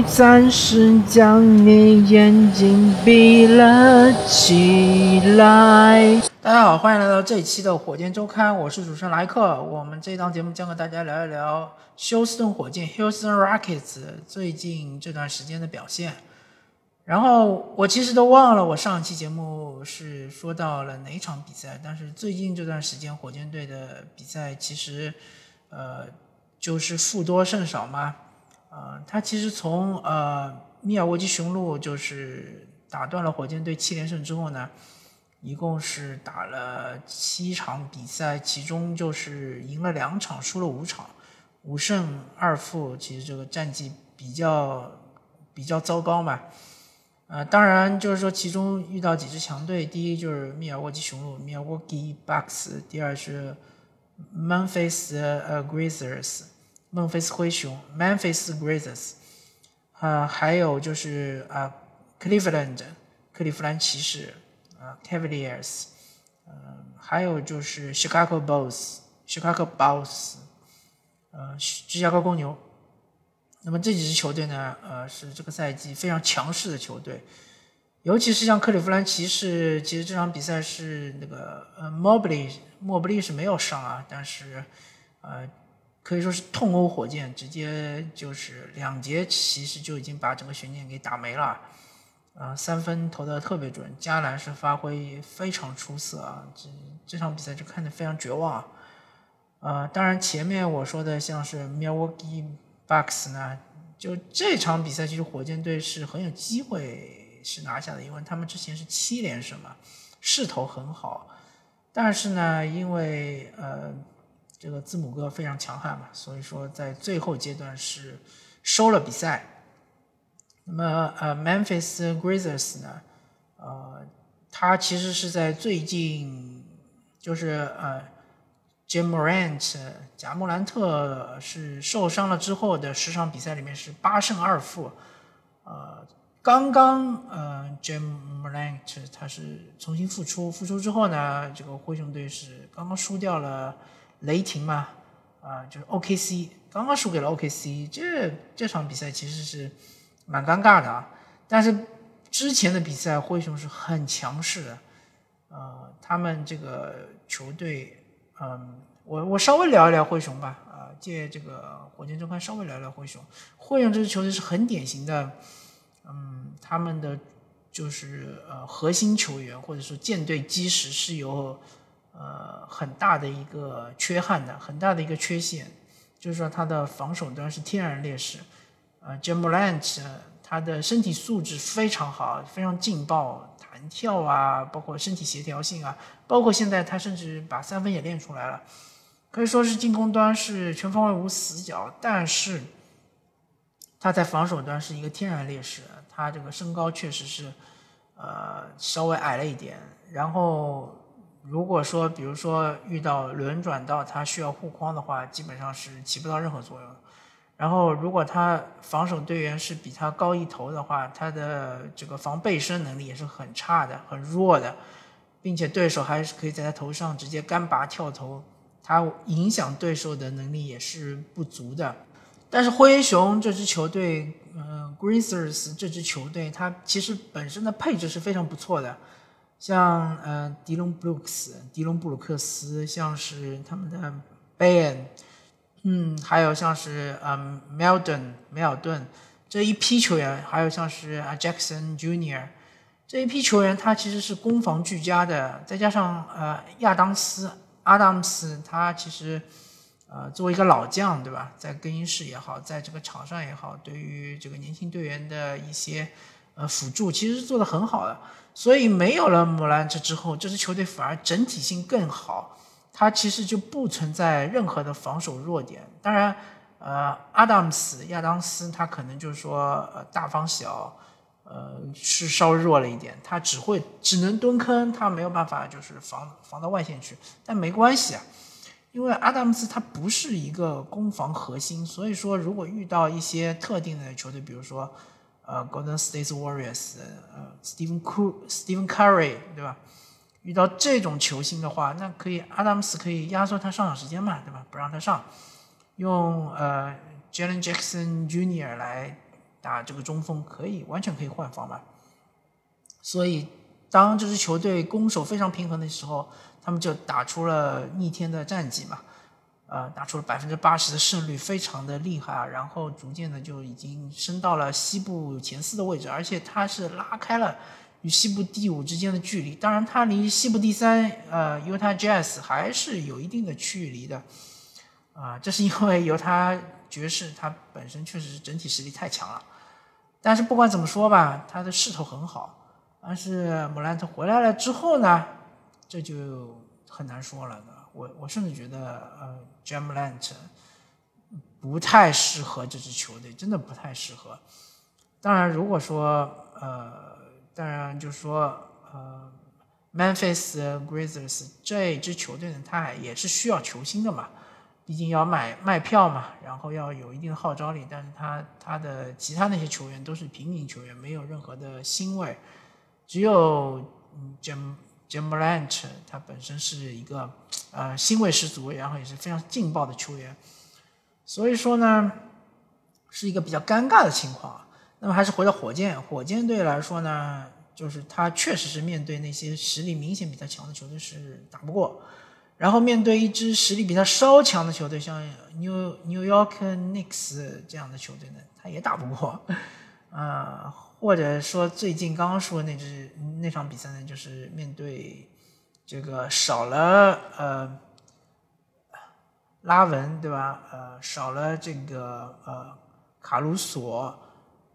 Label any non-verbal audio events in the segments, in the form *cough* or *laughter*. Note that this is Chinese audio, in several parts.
暂时将你眼睛闭了起来。大家好，欢迎来到这一期的火箭周刊，我是主持人莱克。我们这档节目将和大家聊一聊休斯顿火箭 （Houston Rockets） 最近这段时间的表现。然后我其实都忘了，我上一期节目是说到了哪场比赛，但是最近这段时间火箭队的比赛其实，呃，就是负多胜少嘛。呃，他其实从呃密尔沃基雄鹿就是打断了火箭队七连胜之后呢，一共是打了七场比赛，其中就是赢了两场，输了五场，五胜二负，其实这个战绩比较比较糟糕嘛。呃，当然就是说，其中遇到几支强队，第一就是密尔沃基雄鹿 （Milwaukee Bucks），第二是 Memphis 呃 Grizzlies，孟菲斯灰熊 （Memphis Grizzlies），啊，还有就是啊 Cleveland，克利夫兰骑士啊 Cavaliers，嗯，还有就是 Chicago Bulls，Chicago Bulls，呃，芝加哥公牛。那么这几支球队呢，呃，是这个赛季非常强势的球队，尤其是像克利夫兰骑士，其实这场比赛是那个呃莫布利莫布利是没有上啊，但是呃可以说是痛殴火箭，直接就是两节其实就已经把整个悬念给打没了，啊，三分投的特别准，加兰是发挥非常出色啊，这这场比赛就看得非常绝望，啊，当然前面我说的像是 Milwaukee。Bucks 呢？就这场比赛，其实火箭队是很有机会是拿下的，因为他们之前是七连胜嘛，势头很好。但是呢，因为呃这个字母哥非常强悍嘛，所以说在最后阶段是收了比赛。那么呃，Memphis Grizzlies 呢？呃，他其实是在最近就是呃。Jim Morant，贾莫兰特是受伤了之后的十场比赛里面是八胜二负，呃，刚刚呃，Jim Morant 他是重新复出，复出之后呢，这个灰熊队是刚刚输掉了雷霆嘛，啊，就是 OKC，刚刚输给了 OKC，这这场比赛其实是蛮尴尬的啊，但是之前的比赛灰熊是很强势的，呃，他们这个球队。嗯，我我稍微聊一聊灰熊吧，啊，借这个火箭周刊稍微聊聊灰熊。灰熊这支球队是很典型的，嗯，他们的就是呃核心球员或者说舰队基石是由呃很大的一个缺憾的，很大的一个缺陷，就是说他的防守端是天然劣势。呃 j a m a l a n t 他的身体素质非常好，非常劲爆。弹跳啊，包括身体协调性啊，包括现在他甚至把三分也练出来了，可以说是进攻端是全方位无死角。但是他在防守端是一个天然劣势，他这个身高确实是呃稍微矮了一点。然后如果说比如说遇到轮转到他需要护框的话，基本上是起不到任何作用。然后，如果他防守队员是比他高一头的话，他的这个防背身能力也是很差的、很弱的，并且对手还是可以在他头上直接干拔跳投，他影响对手的能力也是不足的。但是灰熊这支球队，嗯，Grizzlies 这支球队，它其实本身的配置是非常不错的，像呃迪隆布鲁克斯、迪隆布鲁克斯，像是他们的 Ben。嗯，还有像是嗯，Meldon 梅尔顿这一批球员，还有像是 Jackson Jr. 这一批球员，他其实是攻防俱佳的。再加上呃亚当斯 Adams，他其实呃作为一个老将，对吧？在更衣室也好，在这个场上也好，对于这个年轻队员的一些呃辅助，其实是做的很好的。所以没有了莫兰特之后，这支球队反而整体性更好。他其实就不存在任何的防守弱点。当然，呃，阿达姆斯、亚当斯他可能就是说，大方小，呃，是稍微弱了一点。他只会只能蹲坑，他没有办法就是防防到外线去。但没关系啊，因为阿达姆斯他不是一个攻防核心，所以说如果遇到一些特定的球队，比如说，呃，Golden State Warriors，呃，Stephen Curry，Stephen Curry，对吧？遇到这种球星的话，那可以阿达姆斯可以压缩他上场时间嘛，对吧？不让他上，用呃 Jalen Jackson Jr. 来打这个中锋，可以完全可以换防嘛。所以当这支球队攻守非常平衡的时候，他们就打出了逆天的战绩嘛。呃，打出了百分之八十的胜率，非常的厉害啊！然后逐渐的就已经升到了西部前四的位置，而且它是拉开了与西部第五之间的距离。当然，它离西部第三，呃，犹他 Jazz 还是有一定的距离的。啊，这是因为犹他爵士它本身确实是整体实力太强了。但是不管怎么说吧，他的势头很好。但是莫兰特回来了之后呢，这就很难说了。我我甚至觉得，呃，Jamlant 不太适合这支球队，真的不太适合。当然，如果说，呃，当然就是说，呃，Memphis Grizzlies 这支球队呢，它也是需要球星的嘛，毕竟要买卖票嘛，然后要有一定的号召力。但是他他的其他那些球员都是平民球员，没有任何的腥味，只有嗯 Jam。Jamlant 他本身是一个呃腥味十足，然后也是非常劲爆的球员，所以说呢是一个比较尴尬的情况。那么还是回到火箭，火箭队来说呢，就是他确实是面对那些实力明显比他强的球队是打不过，然后面对一支实力比他稍强的球队，像 New New York Knicks 这样的球队呢，他也打不过，啊。*laughs* 或者说最近刚刚说的那支那场比赛呢，就是面对这个少了呃拉文对吧？呃少了这个呃卡鲁索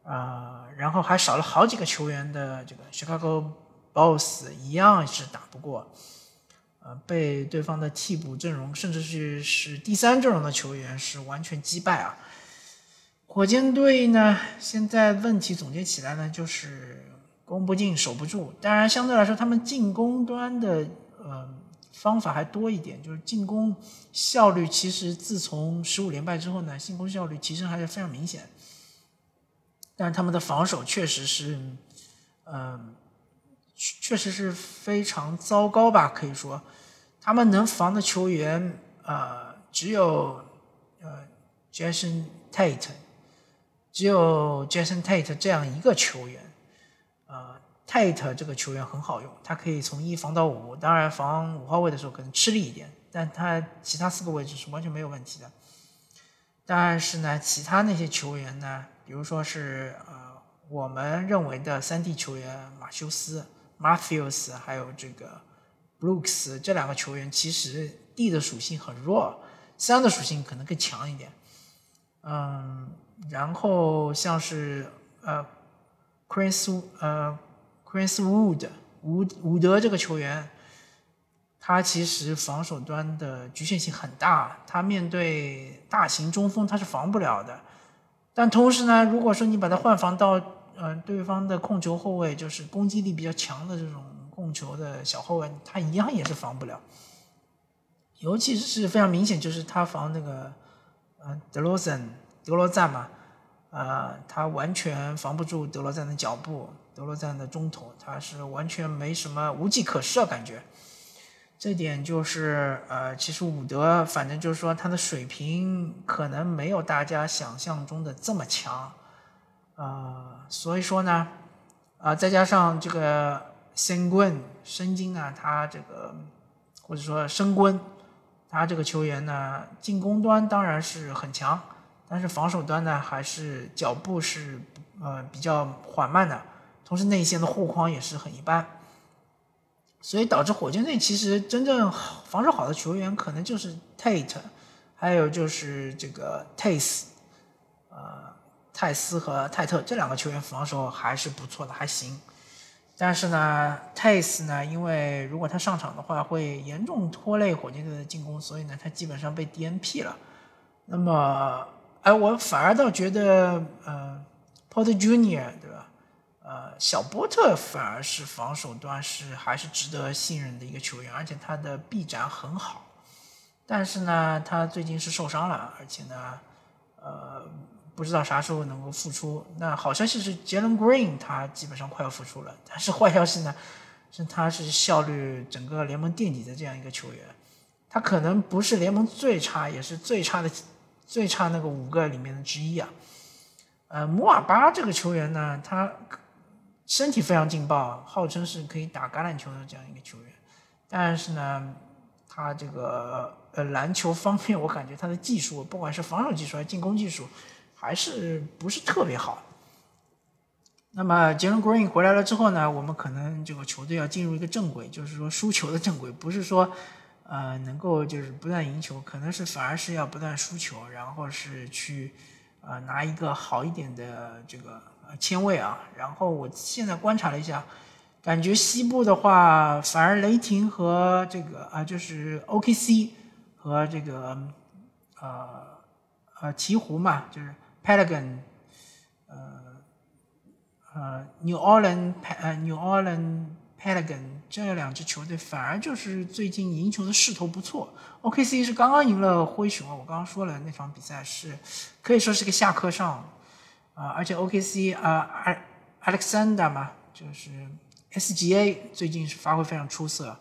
啊，然后还少了好几个球员的这个 Chicago Bulls 一样是打不过，呃被对方的替补阵容甚至是是第三阵容的球员是完全击败啊。火箭队呢，现在问题总结起来呢，就是攻不进，守不住。当然，相对来说，他们进攻端的呃方法还多一点，就是进攻效率其实自从十五连败之后呢，进攻效率提升还是非常明显。但他们的防守确实是，嗯，确实是非常糟糕吧？可以说，他们能防的球员啊，只有呃，Jason Tate。只有 Jason Tate 这样一个球员，呃，Tate 这个球员很好用，他可以从一防到五，当然防五号位的时候可能吃力一点，但他其他四个位置是完全没有问题的。但是呢，其他那些球员呢，比如说是呃，我们认为的三 D 球员马修斯 Matthews，还有这个 Brooks 这两个球员，其实 D 的属性很弱，三的属性可能更强一点，嗯。然后像是呃，Chris 呃，Chris Wood 伍伍德这个球员，他其实防守端的局限性很大，他面对大型中锋他是防不了的。但同时呢，如果说你把他换防到嗯对方的控球后卫，就是攻击力比较强的这种控球的小后卫，他一样也是防不了。尤其是非常明显，就是他防那个德罗赞。德罗赞嘛，呃，他完全防不住德罗赞的脚步，德罗赞的中投，他是完全没什么无计可施的感觉。这点就是，呃，其实伍德，反正就是说他的水平可能没有大家想象中的这么强，呃，所以说呢，啊，再加上这个申棍申金啊，他这个或者说申棍，他这个球员呢，进攻端当然是很强。但是防守端呢，还是脚步是呃比较缓慢的，同时内线的护框也是很一般，所以导致火箭队其实真正防守好的球员可能就是 Tate，还有就是这个 Tace，呃泰斯和泰特这两个球员防守还是不错的，还行。但是呢，Tace 呢，因为如果他上场的话会严重拖累火箭队的进攻，所以呢，他基本上被 DNP 了。那么。哎，我反而倒觉得，呃，Porter Junior 对吧？呃，小波特反而是防守端是还是值得信任的一个球员，而且他的臂展很好。但是呢，他最近是受伤了，而且呢，呃，不知道啥时候能够复出。那好消息是杰伦 Green 他基本上快要复出了，但是坏消息呢，*laughs* 是他是效率整个联盟垫底的这样一个球员，他可能不是联盟最差，也是最差的。最差那个五个里面的之一啊。呃，姆瓦巴这个球员呢，他身体非常劲爆，号称是可以打橄榄球的这样一个球员，但是呢，他这个呃篮球方面，我感觉他的技术，不管是防守技术还是进攻技术，还是不是特别好。那么杰伦· Green 回来了之后呢，我们可能这个球队要进入一个正轨，就是说输球的正轨，不是说呃能够就是不断赢球，可能是反而是要不断输球，然后是去。啊，拿一个好一点的这个签位啊，然后我现在观察了一下，感觉西部的话，反而雷霆和这个啊，就是 OKC 和这个呃呃鹈鹕嘛，就是 Pelican，呃呃 New Orleans 呃 New Orleans Pelican。这两支球队反而就是最近赢球的势头不错。OKC 是刚刚赢了灰熊，我刚刚说了那场比赛是可以说是个下课上啊，而且 OKC 啊，Alexander 嘛，就是 SGA 最近是发挥非常出色，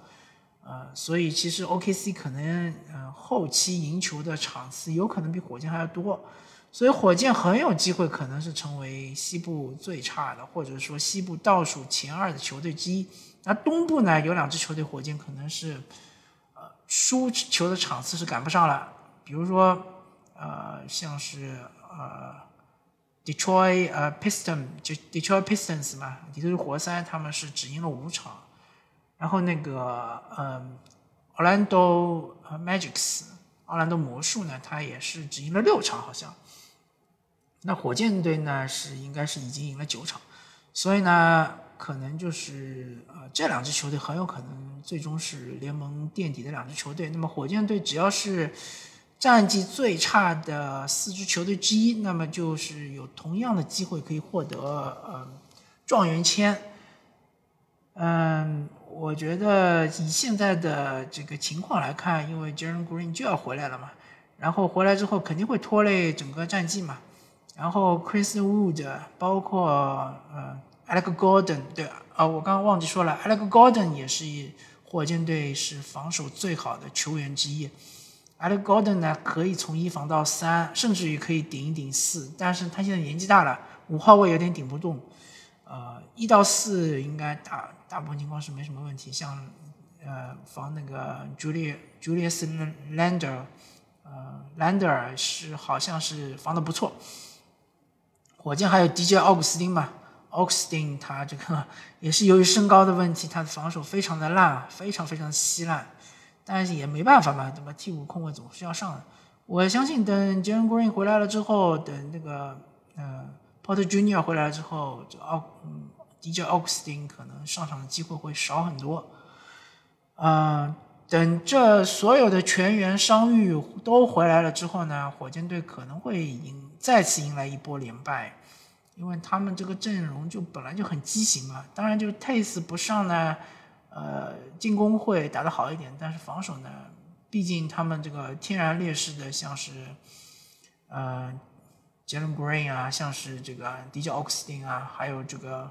呃，所以其实 OKC 可能嗯后期赢球的场次有可能比火箭还要多，所以火箭很有机会可能是成为西部最差的，或者说西部倒数前二的球队之一。那东部呢，有两支球队，火箭可能是，呃，输球的场次是赶不上了。比如说，呃，像是呃，Detroit 呃 Piston 就 Detroit Pistons 嘛，底特律活塞，他们是只赢了五场。然后那个呃，Orlando Magic's 奥兰多魔术呢，他也是只赢了六场，好像。那火箭队呢，是应该是已经赢了九场，所以呢。可能就是呃，这两支球队很有可能最终是联盟垫底的两支球队。那么火箭队只要是战绩最差的四支球队之一，那么就是有同样的机会可以获得呃状元签。嗯，我觉得以现在的这个情况来看，因为 Jaren Green 就要回来了嘛，然后回来之后肯定会拖累整个战绩嘛。然后 Chris Wood 包括呃。Alex Gordon，对啊，我刚刚忘记说了，Alex Gordon 也是火箭队是防守最好的球员之一。Alex Gordon 呢，可以从一防到三，甚至于可以顶一顶四，但是他现在年纪大了，五号位有点顶不动。呃，一到四应该大大部分情况是没什么问题，像呃防那个 Julius Julius Lander，呃 Lander 是好像是防的不错。火箭还有 DJ 奥古斯丁嘛。奥斯汀他这个 *laughs* 也是由于身高的问题，他的防守非常的烂啊，非常非常稀烂，但是也没办法嘛，对吧？替补控卫总是要上的。我相信等杰伦· Green 回来了之后，等那个呃 Porter Junior 回来之后，就奥嗯 DJ 奥斯汀可能上场的机会会少很多。嗯，等这所有的全员伤愈都回来了之后呢，火箭队可能会赢再次迎来一波连败。因为他们这个阵容就本来就很畸形嘛，当然就 Taste 不上呢，呃，进攻会打得好一点，但是防守呢，毕竟他们这个天然劣势的像是，呃，Jalen Green 啊，像是这个迪迦 Oxtin 啊，还有这个，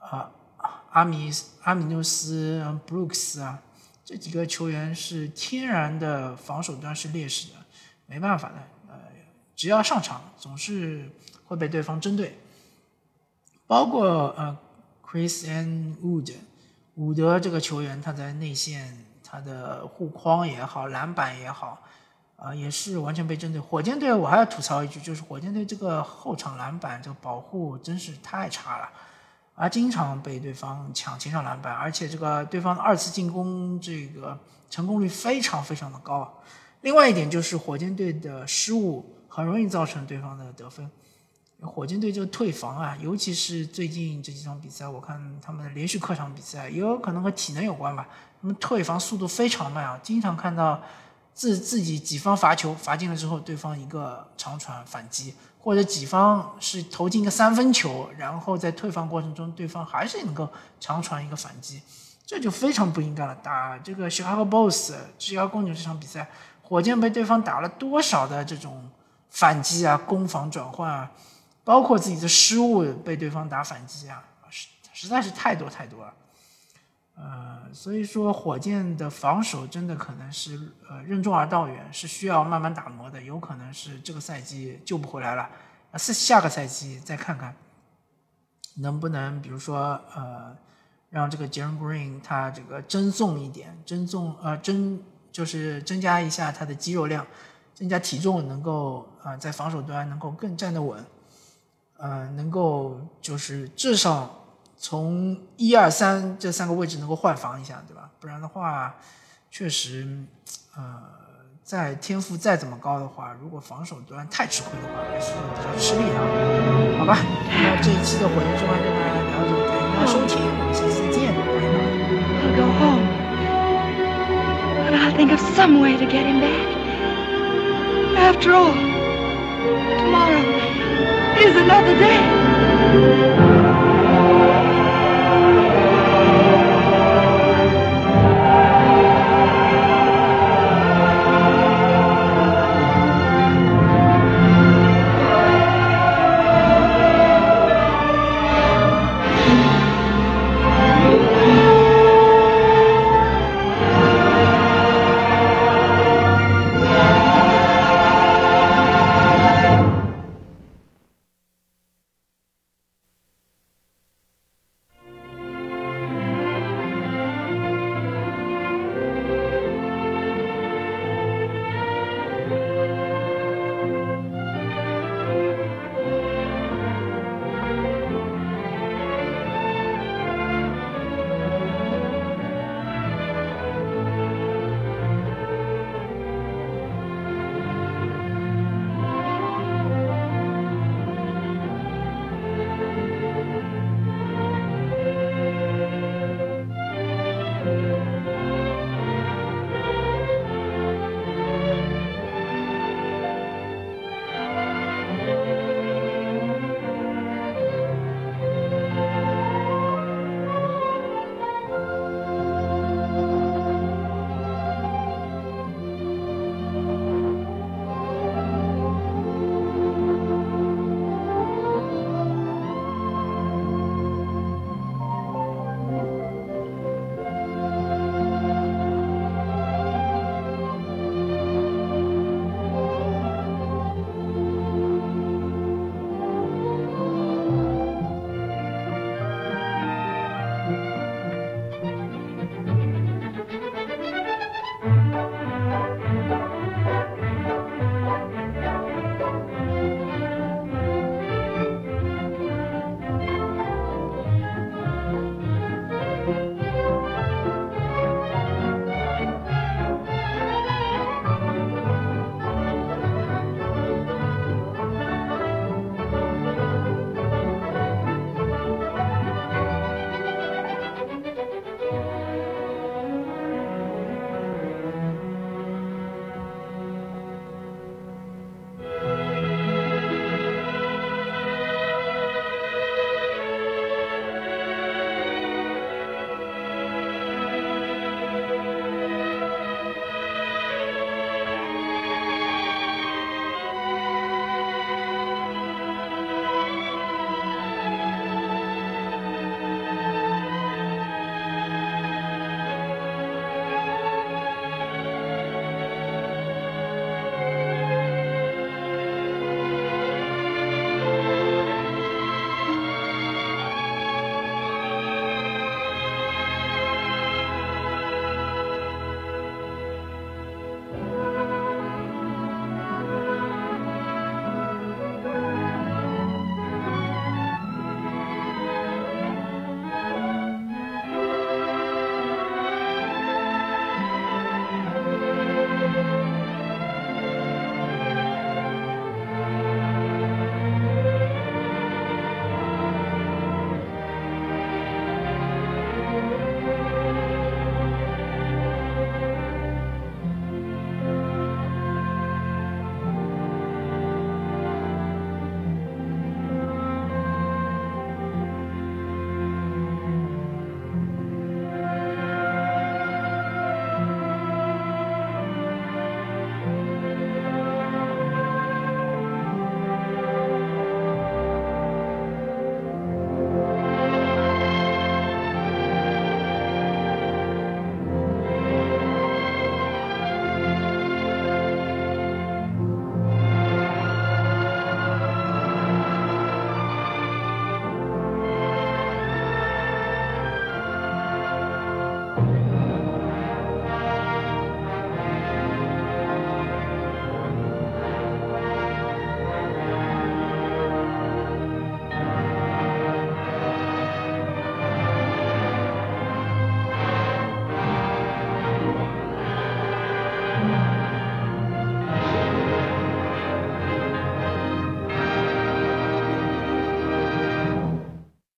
啊，阿米阿米诺斯 Brooks 啊，这几个球员是天然的防守端是劣势的，没办法的，只要上场总是会被对方针对。包括呃，Chris and Wood，伍德这个球员，他在内线他的护框也好，篮板也好，啊，也是完全被针对。火箭队我还要吐槽一句，就是火箭队这个后场篮板这个保护真是太差了，啊，经常被对方抢前场篮板，而且这个对方的二次进攻这个成功率非常非常的高。另外一点就是火箭队的失误很容易造成对方的得分。火箭队就退防啊，尤其是最近这几场比赛，我看他们的连续客场比赛，也有可能和体能有关吧。他们退防速度非常慢啊，经常看到自自己己方罚球罚进了之后，对方一个长传反击，或者己方是投进一个三分球，然后在退防过程中，对方还是能够长传一个反击，这就非常不应该了。打这个 Chicago Bulls 芝加哥公牛这场比赛，火箭被对方打了多少的这种反击啊，攻防转换啊！包括自己的失误被对方打反击啊，实实在是太多太多了。呃，所以说火箭的防守真的可能是呃任重而道远，是需要慢慢打磨的，有可能是这个赛季救不回来了，是下个赛季再看看能不能，比如说呃让这个杰伦格林他这个增重一点，增重呃增就是增加一下他的肌肉量。增加体重，能够啊在防守端能够更站得稳，呃，能够就是至少从一二三这三个位置能够换防一下，对吧？不然的话，确实，呃，在天赋再怎么高的话，如果防守端太吃亏的话，还是比较吃力的。好吧，那这一期的火箭之花就聊到这里，感谢大家收听，我们下期再见，拜拜。After all, tomorrow is another day.